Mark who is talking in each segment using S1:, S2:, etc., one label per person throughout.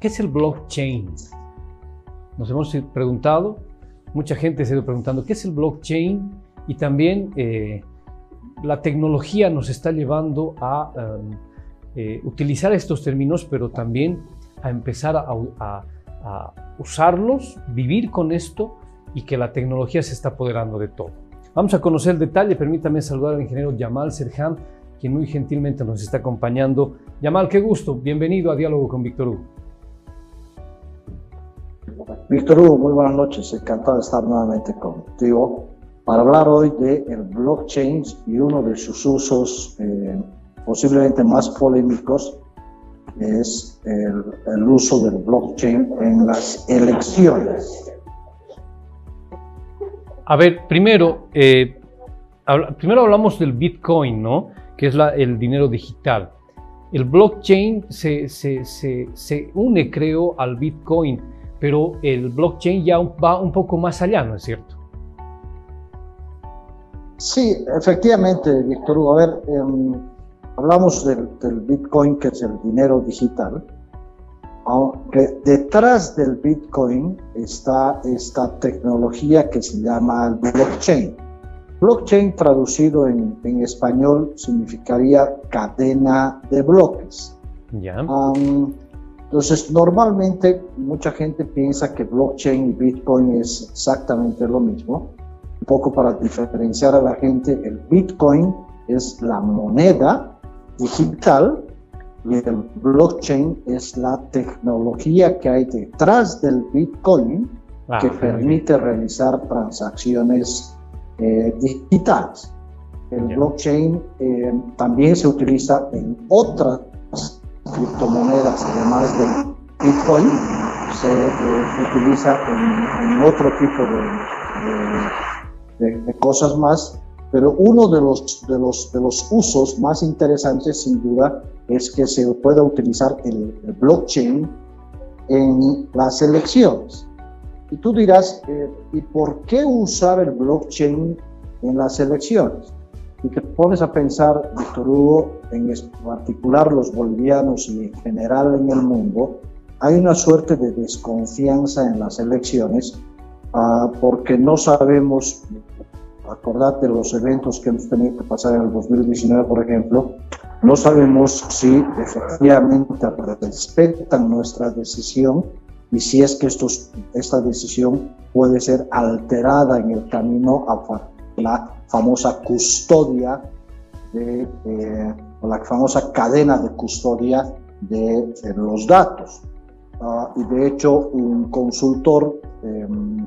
S1: ¿qué es el blockchain? Nos hemos preguntado, mucha gente se ha ido preguntando, ¿qué es el blockchain? Y también eh, la tecnología nos está llevando a um, eh, utilizar estos términos, pero también a empezar a, usarlos, vivir con esto y que la tecnología se está apoderando de todo. Vamos a conocer el detalle. Permítame saludar al ingeniero Yamal Serhan, quien muy gentilmente nos está acompañando. Yamal, qué gusto. Bienvenido a Diálogo con Víctor Hugo.
S2: Víctor Hugo, muy buenas noches. Encantado de estar nuevamente contigo para hablar hoy de el blockchain y uno de sus usos eh, posiblemente más polémicos es el, uso del blockchain en las elecciones.
S1: A ver, primero, eh, primero hablamos del Bitcoin, ¿no? Que es el dinero digital. El blockchain se, se, se, une, creo, al Bitcoin, pero el blockchain ya va un poco más allá, ¿no es cierto?
S2: Sí, efectivamente, Víctor Hugo. A ver, em, hablamos del, Bitcoin, que es el dinero digital, aunque detrás del Bitcoin está esta tecnología que se llama blockchain. Blockchain traducido en, español significaría cadena de bloques. Entonces, normalmente mucha gente piensa que blockchain y Bitcoin es exactamente lo mismo. Un poco para diferenciar a la gente, el Bitcoin es la moneda digital y el blockchain es la tecnología que hay detrás del Bitcoin ah, que permite realizar transacciones eh, digitales. El blockchain eh, también se utiliza en otras criptomonedas, además del Bitcoin, se eh, utiliza en, otro tipo de, de cosas más pero uno de los, de los, de los usos más interesantes, sin duda, es que se pueda utilizar el, blockchain en las elecciones. Y tú dirás, eh, ¿y por qué usar el blockchain en las elecciones? Y te pones a pensar, Víctor Hugo, en particular los bolivianos y en general en el mundo, hay una suerte de desconfianza en las elecciones uh, porque no sabemos acordate los eventos que hemos tenido que pasar en el 2019, por ejemplo, no sabemos si efectivamente respetan nuestra decisión y si es que estos, esta decisión puede ser alterada en el camino a la famosa custodia de, eh, o la famosa cadena de custodia de, los datos. Ah, y de hecho, un consultor em,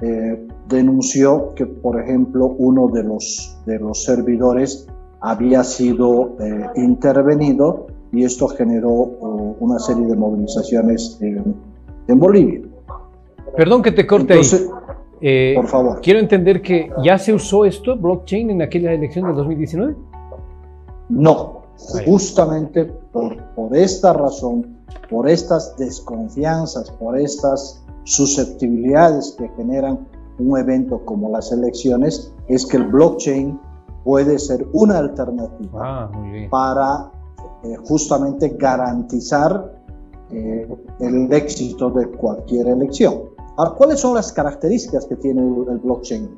S2: eh, denunció que, por ejemplo, uno de los, de los servidores había sido eh, intervenido y esto generó uh, una serie de movilizaciones en Bolivia.
S1: Perdón que te corte ahí. Eh, por favor. Quiero entender que ya se usó esto, blockchain, en aquella elección del 2019.
S2: No, justamente por, por esta razón, por estas desconfianzas, por estas susceptibilidades que generan un evento como las elecciones es que el blockchain puede ser una alternativa ah, para eh, justamente garantizar eh, el éxito de cualquier elección. Ahora, ¿cuáles son las características que tiene el blockchain?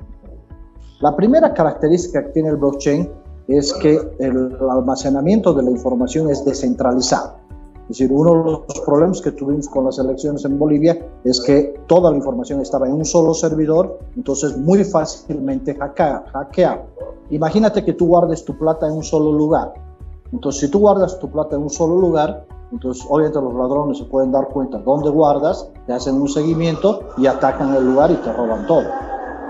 S2: La primera característica que tiene el blockchain es que el almacenamiento de la información es descentralizado. Es decir, uno de los problemas que tuvimos con las elecciones en Bolivia es que toda la información estaba en un solo servidor, entonces muy fácilmente hackeado. Imagínate que tú guardes tu plata en un solo lugar. Entonces, si tú guardas tu plata en un solo lugar, entonces obviamente los ladrones se pueden dar cuenta dónde guardas, te hacen un seguimiento y atacan el lugar y te roban todo.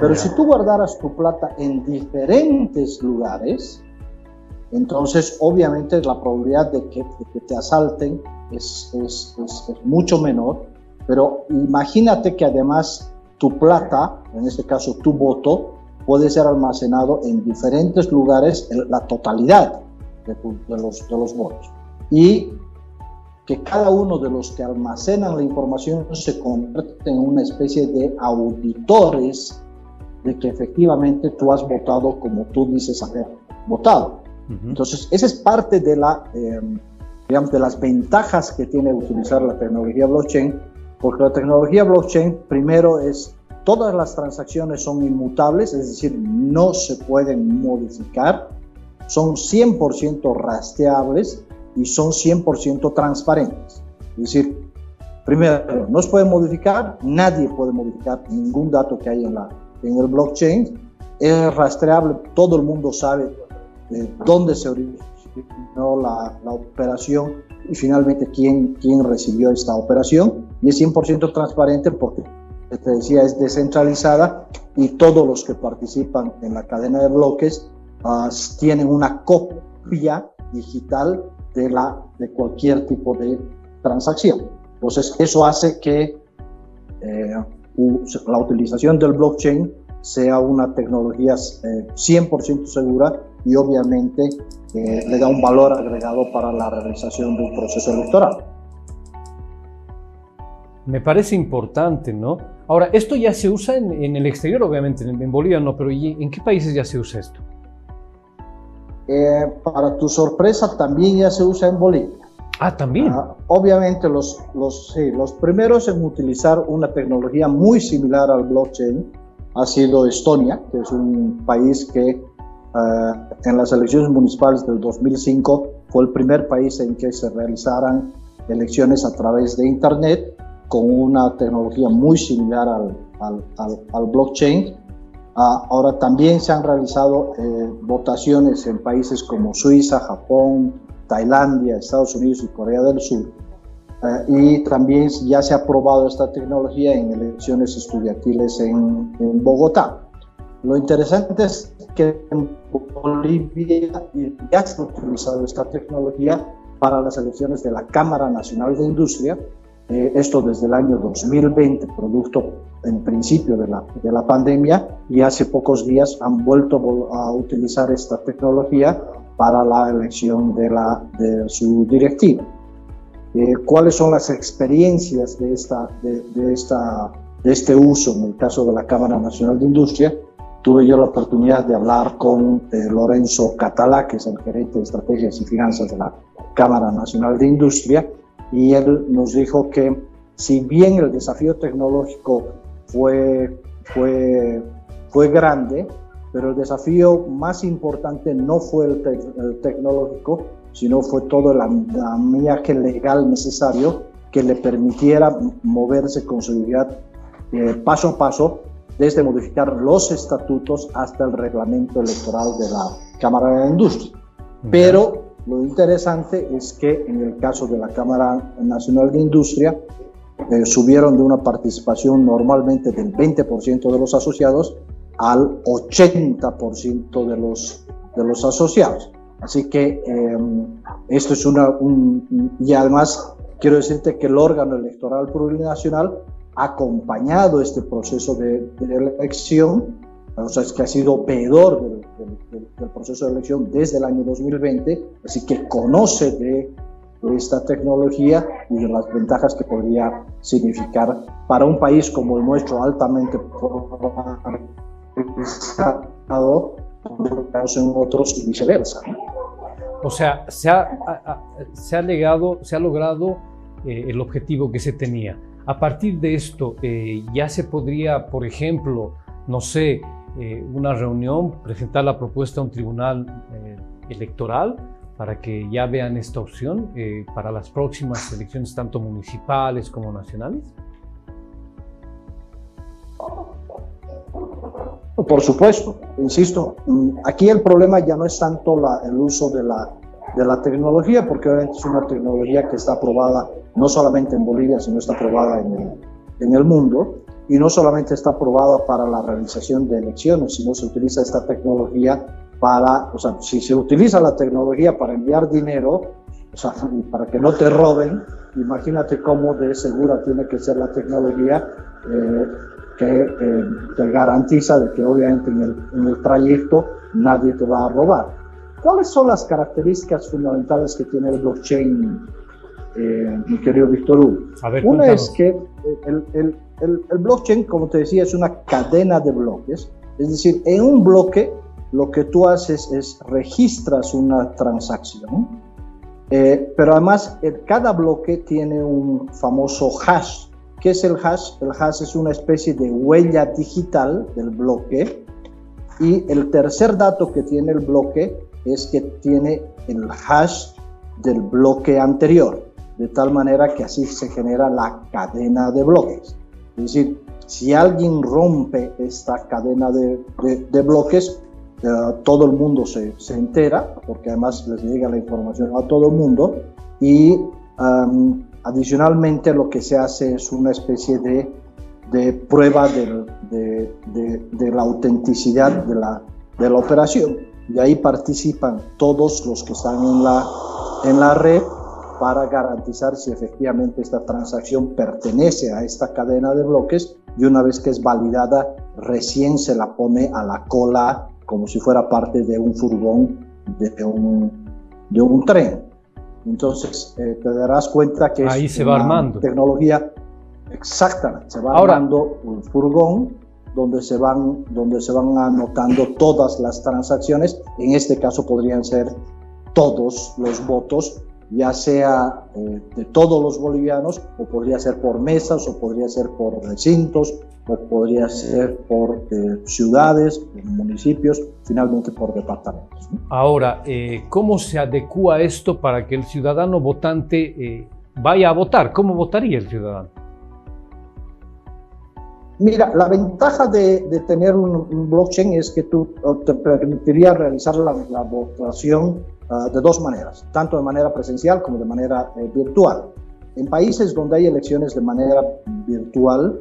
S2: Pero si tú guardaras tu plata en diferentes lugares, entonces, obviamente, la probabilidad de que, te asalten es, es, es, mucho menor, pero imagínate que además tu plata, en este caso tu voto, puede ser almacenado en diferentes lugares, en la totalidad de, los, de los votos. Y que cada uno de los que almacenan la información se convierte en una especie de auditores de que efectivamente tú has votado como tú dices haber votado. Entonces, esa es parte de la, em, digamos, de las ventajas que tiene utilizar la tecnología blockchain, porque la tecnología blockchain primero es todas las transacciones son inmutables, es decir, no se pueden modificar, son 100% rastreables y son 100% transparentes. Es decir, primero, no se puede modificar, nadie puede modificar ningún dato que hay en, la, en el blockchain, es rastreable, todo el mundo sabe de dónde se originó la, la operación y finalmente quién, quién recibió esta operación y es 100% transparente porque te decía, es descentralizada y todos los que participan en la cadena de bloques uh, tienen una copia digital de, la, de cualquier tipo de transacción. Entonces, eso hace que eh, la utilización del blockchain sea una tecnología eh, 100% segura y obviamente eh, le da un valor agregado para la realización de un proceso electoral.
S1: Me parece importante, ¿no? Ahora, esto ya se usa en, el exterior, obviamente, en, Bolivia no, pero ¿en qué países ya se usa esto?
S2: Eh, para tu sorpresa, también ya se usa en Bolivia.
S1: Ah, también. Ah,
S2: obviamente, los, los, sí, los primeros en utilizar una tecnología muy similar al blockchain ha sido Estonia, que es un país que eh, en las elecciones municipales del 2005 fue el primer país en que se realizaran elecciones a través de Internet con una tecnología muy similar al, al, al, blockchain. Ah, ahora también se han realizado eh, votaciones en países como Suiza, Japón, Tailandia, Estados Unidos y Corea del Sur. Eh, y también ya se ha probado esta tecnología en elecciones estudiantiles en, en Bogotá. Lo interesante es que en Bolivia ya se ha utilizado esta tecnología para las elecciones de la Cámara Nacional de Industria, eh, esto desde el año 2020, producto en principio de la, de la pandemia, y hace pocos días han vuelto a utilizar esta tecnología para la elección de, la, de su directiva. Eh, ¿Cuáles son las experiencias de, esta, de, de, esta, de este uso en el caso de la Cámara Nacional de Industria? Tuve yo la oportunidad de hablar con eh, Lorenzo Catalá, que es el gerente de estrategias y finanzas de la Cámara Nacional de Industria, y él nos dijo que si bien el desafío tecnológico fue, fue, fue grande, pero el desafío más importante no fue el, tecnológico, sino fue todo el andamiaje legal necesario que le permitiera moverse con seguridad eh, paso a paso, desde modificar los estatutos hasta el reglamento electoral de la Cámara de Industria. Pero lo interesante es que en el caso de la Cámara Nacional de Industria, eh, subieron de una participación normalmente del 20% de los asociados al 80% de los, de los asociados. Así que em, esto es una... y además quiero decirte que el órgano electoral plurinacional acompañado este proceso de, de elección o sea, que ha sido veedor del, proceso de elección desde el año 2020, así que conoce de, esta tecnología y de las ventajas que podría significar para un país como el nuestro, altamente polarizado, en otros y viceversa.
S1: O sea, se ha, se ha, se ha logrado eh, el objetivo que se tenía. A partir de esto, eh, ya se podría, por ejemplo, no sé, eh, una reunión, presentar la propuesta a un tribunal eh, electoral para que ya vean esta opción para las próximas elecciones, tanto municipales como nacionales?
S2: Por supuesto, insisto, aquí el problema ya no es tanto el uso de la, de la tecnología, porque obviamente es una tecnología que está aprobada no solamente en Bolivia, sino está aprobada en el, en el mundo y no solamente está aprobada para la realización de elecciones, sino se utiliza esta tecnología para, o sea, si se utiliza la tecnología para enviar dinero, o sea, para que no te roben, imagínate cómo de segura tiene que ser la tecnología eh, que eh, te garantiza de que obviamente en el, en el trayecto nadie te va a robar. ¿Cuáles son las características fundamentales que tiene el blockchain, eh, mi querido Víctor Hugo? Una es que el, el, el, blockchain, como te decía, es una cadena de bloques. Es decir, en un bloque lo que tú haces es registras una transacción Eh, pero además, cada bloque tiene un famoso hash. ¿Qué es el hash? El hash es una especie de huella digital del bloque. Y el tercer dato que tiene el bloque es que tiene el hash del bloque anterior, de tal manera que así se genera la cadena de bloques. Es decir, si alguien rompe esta cadena de, bloques, eh, todo el mundo se, entera, porque además les llega la información a todo el mundo, y adicionalmente lo que se hace es una especie de, prueba de, la autenticidad de la, de la operación. Y ahí participan todos los que están en la, en la red para garantizar si efectivamente esta transacción pertenece a esta cadena de bloques y una vez que es validada, recién se la pone a la cola como si fuera parte de un furgón de un, de un tren. Entonces, eh, te darás cuenta que
S1: Ahí se va armando.
S2: tecnología, exactamente, se va armando un furgón donde se, van, donde se van anotando todas las transacciones. En este caso podrían ser todos los votos ya sea eh, de todos los bolivianos, o podría ser por mesas, o podría ser por recintos, o podría ser por eh, ciudades, municipios, finalmente por departamentos.
S1: Ahora, eh, ¿cómo se adecua esto para que el ciudadano votante vaya a votar? ¿Cómo votaría el ciudadano?
S2: Mira, la ventaja de, tener un, blockchain es que tú te permitiría realizar la, la votación Ah, de dos maneras, tanto de manera presencial como de manera eh, virtual. En países donde hay elecciones de manera virtual,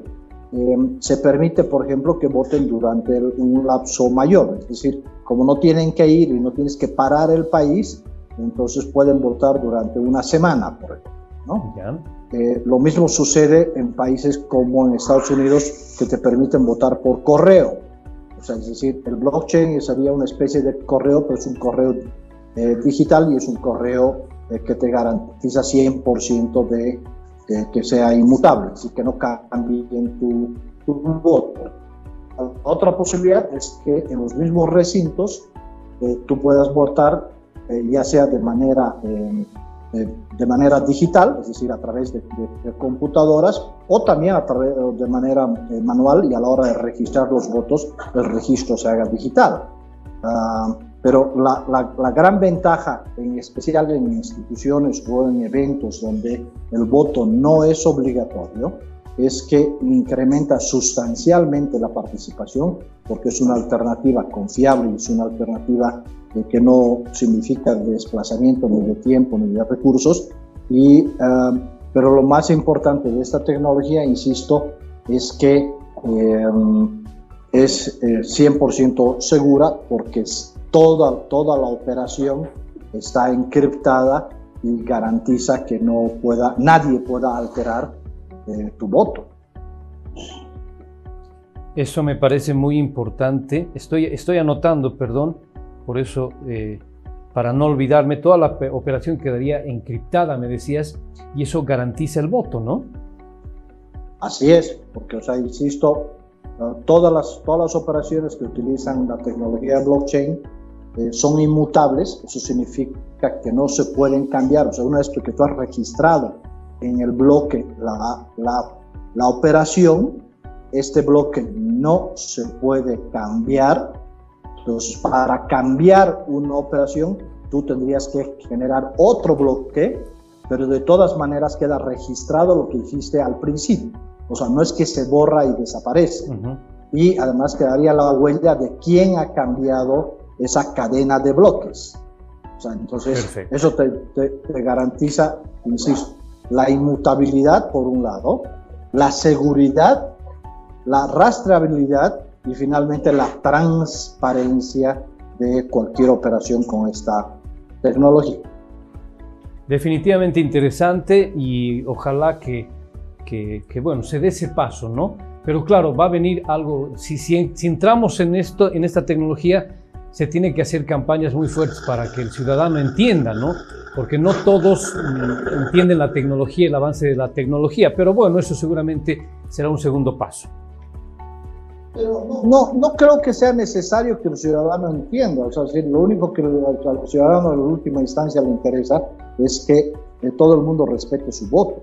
S2: em, se permite, por ejemplo, que voten durante un lapso mayor, es decir, como no tienen que ir y no tienes que parar el país, entonces pueden votar durante una semana, por ejemplo. ¿no? Eh, lo mismo sucede en países como en Estados Unidos que te permiten votar por correo. O sea, es decir, el blockchain sería una especie de correo, pero es un correo eh, digital y es un correo eh, que te garantiza 100% de que sea inmutable, así que no cambie en tu, tu voto. Otra posibilidad es que en los mismos recintos eh, tú puedas votar ya sea de manera, de manera digital, es decir, a través de, computadoras, o también a través, de manera manual y a la hora de registrar los votos, el registro se haga digital. Ah, pero la, la, gran ventaja, en especial en instituciones o en eventos donde el voto no es obligatorio, es que incrementa sustancialmente la participación, porque es una alternativa confiable, es una alternativa que no significa desplazamiento ni de tiempo ni de recursos. Y, eh, pero lo más importante de esta tecnología, insisto, es que eh, es 100% eh, segura porque toda, toda la operación está encriptada y garantiza que no pueda, nadie pueda alterar eh, tu voto.
S1: Eso me parece muy importante. Estoy, estoy anotando, perdón, por eso, eh, para no olvidarme, toda la operación quedaría encriptada, me decías, y eso garantiza el voto, ¿no?
S2: Así es, porque, o sea, insisto, todas, las, todas las operaciones que utilizan la tecnología blockchain eh, son inmutables, eso significa que no se pueden cambiar. O sea, una vez que tú has registrado en el bloque la, la, la operación, este bloque no se puede cambiar. Entonces, para cambiar una operación, tú tendrías que generar otro bloque, pero de todas maneras queda registrado lo que hiciste al principio. O sea, no es que se borra y desaparece. Y además quedaría la huella de quién ha cambiado esa cadena de bloques. O sea, entonces, eso te, te, garantiza, insisto, la inmutabilidad por un lado, la seguridad, la rastreabilidad y finalmente la transparencia de cualquier operación con esta tecnología.
S1: Definitivamente interesante y ojalá que, que, bueno, se dé ese paso, ¿no? Pero claro, va a venir algo, si, si, si entramos en, esto, en esta tecnología, se tiene que hacer campañas muy fuertes para que el ciudadano entienda, ¿no? Porque no todos mm, entienden la tecnología, el avance de la tecnología, pero bueno, eso seguramente será un segundo paso.
S2: No, no creo que sea necesario que el ciudadano entienda. O sea, lo único que al ciudadano en última instancia le interesa es que eh, todo el mundo respete su voto.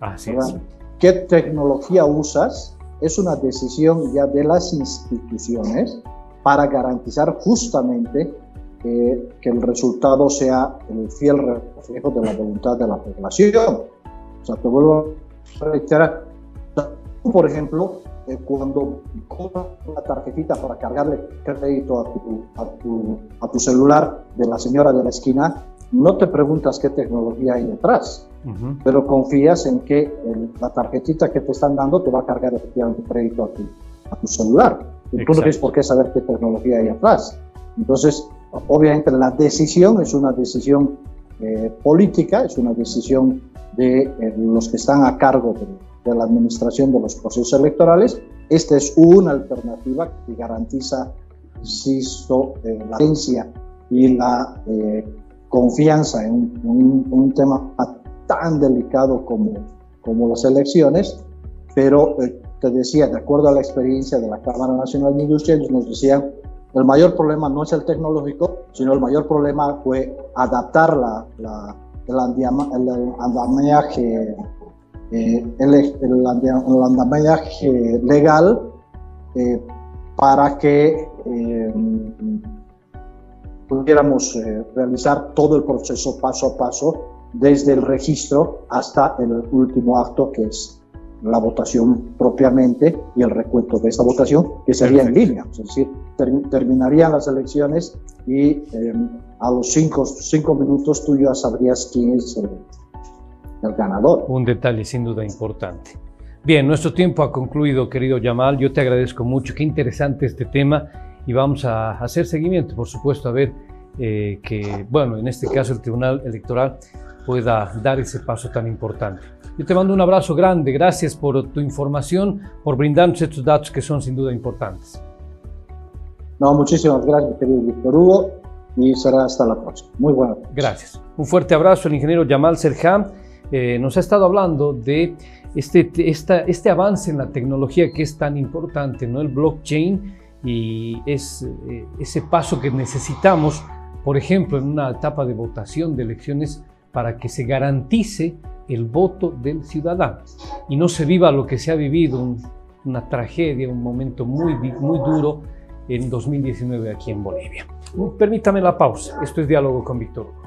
S1: Así es.
S2: ¿Qué tecnología usas? Es una decisión ya de las instituciones para garantizar justamente eh, que el resultado sea el fiel reflejo de la voluntad de la población. O sea, te vuelvo a reiterar, por ejemplo, eh, cuando compras una tarjetita para cargarle crédito a tu, a, tu, a tu celular de la señora de la esquina, no te preguntas qué tecnología hay detrás, pero confías en que la tarjetita que te están dando te va a cargar efectivamente crédito a tu, a tu celular. Y tú no tienes por qué saber qué tecnología hay atrás. Entonces, obviamente la decisión es una decisión eh, política, es una decisión de eh, los que están a cargo de, la administración de los procesos electorales. Esta es una alternativa que garantiza, insisto, eh, la agencia y la confianza en un, tema tan delicado como, como las elecciones, pero te decía, de acuerdo a la experiencia de la Cámara Nacional de Industria, ellos nos decían, el mayor problema no es el tecnológico, sino el mayor problema fue adaptar la, la el, andamiaje, eh, el, el, andamiaje legal eh, para que eh, pudiéramos realizar todo el proceso paso a paso, desde el registro hasta el último acto, que es la votación propiamente y el recuento de esta votación, que sería en línea. Es decir, terminarían las elecciones y em, a los cinco, cinco, minutos tú ya sabrías quién es el, el, ganador.
S1: Un detalle sin duda importante. Bien, nuestro tiempo ha concluido, querido Yamal. Yo te agradezco mucho. Qué interesante este tema y vamos a hacer seguimiento, por supuesto, a ver eh, que, bueno, en este caso el Tribunal Electoral pueda dar ese paso tan importante. Yo te mando un abrazo grande, gracias por tu información, por brindarnos estos datos que son sin duda importantes.
S2: No, muchísimas gracias, querido Víctor Hugo, y será hasta la próxima. Muy buena.
S1: Gracias. Un fuerte abrazo, el ingeniero Yamal Serham. Eh, nos ha estado hablando de este, esta, este avance en la tecnología que es tan importante, ¿no? El blockchain y es eh, ese paso que necesitamos, por ejemplo, en una etapa de votación de elecciones para que se garantice el voto del ciudadano y no se viva lo que se ha vivido, una tragedia, un momento muy, muy duro en 2019 aquí en Bolivia. Permítame la pausa. Esto es Diálogo con Víctor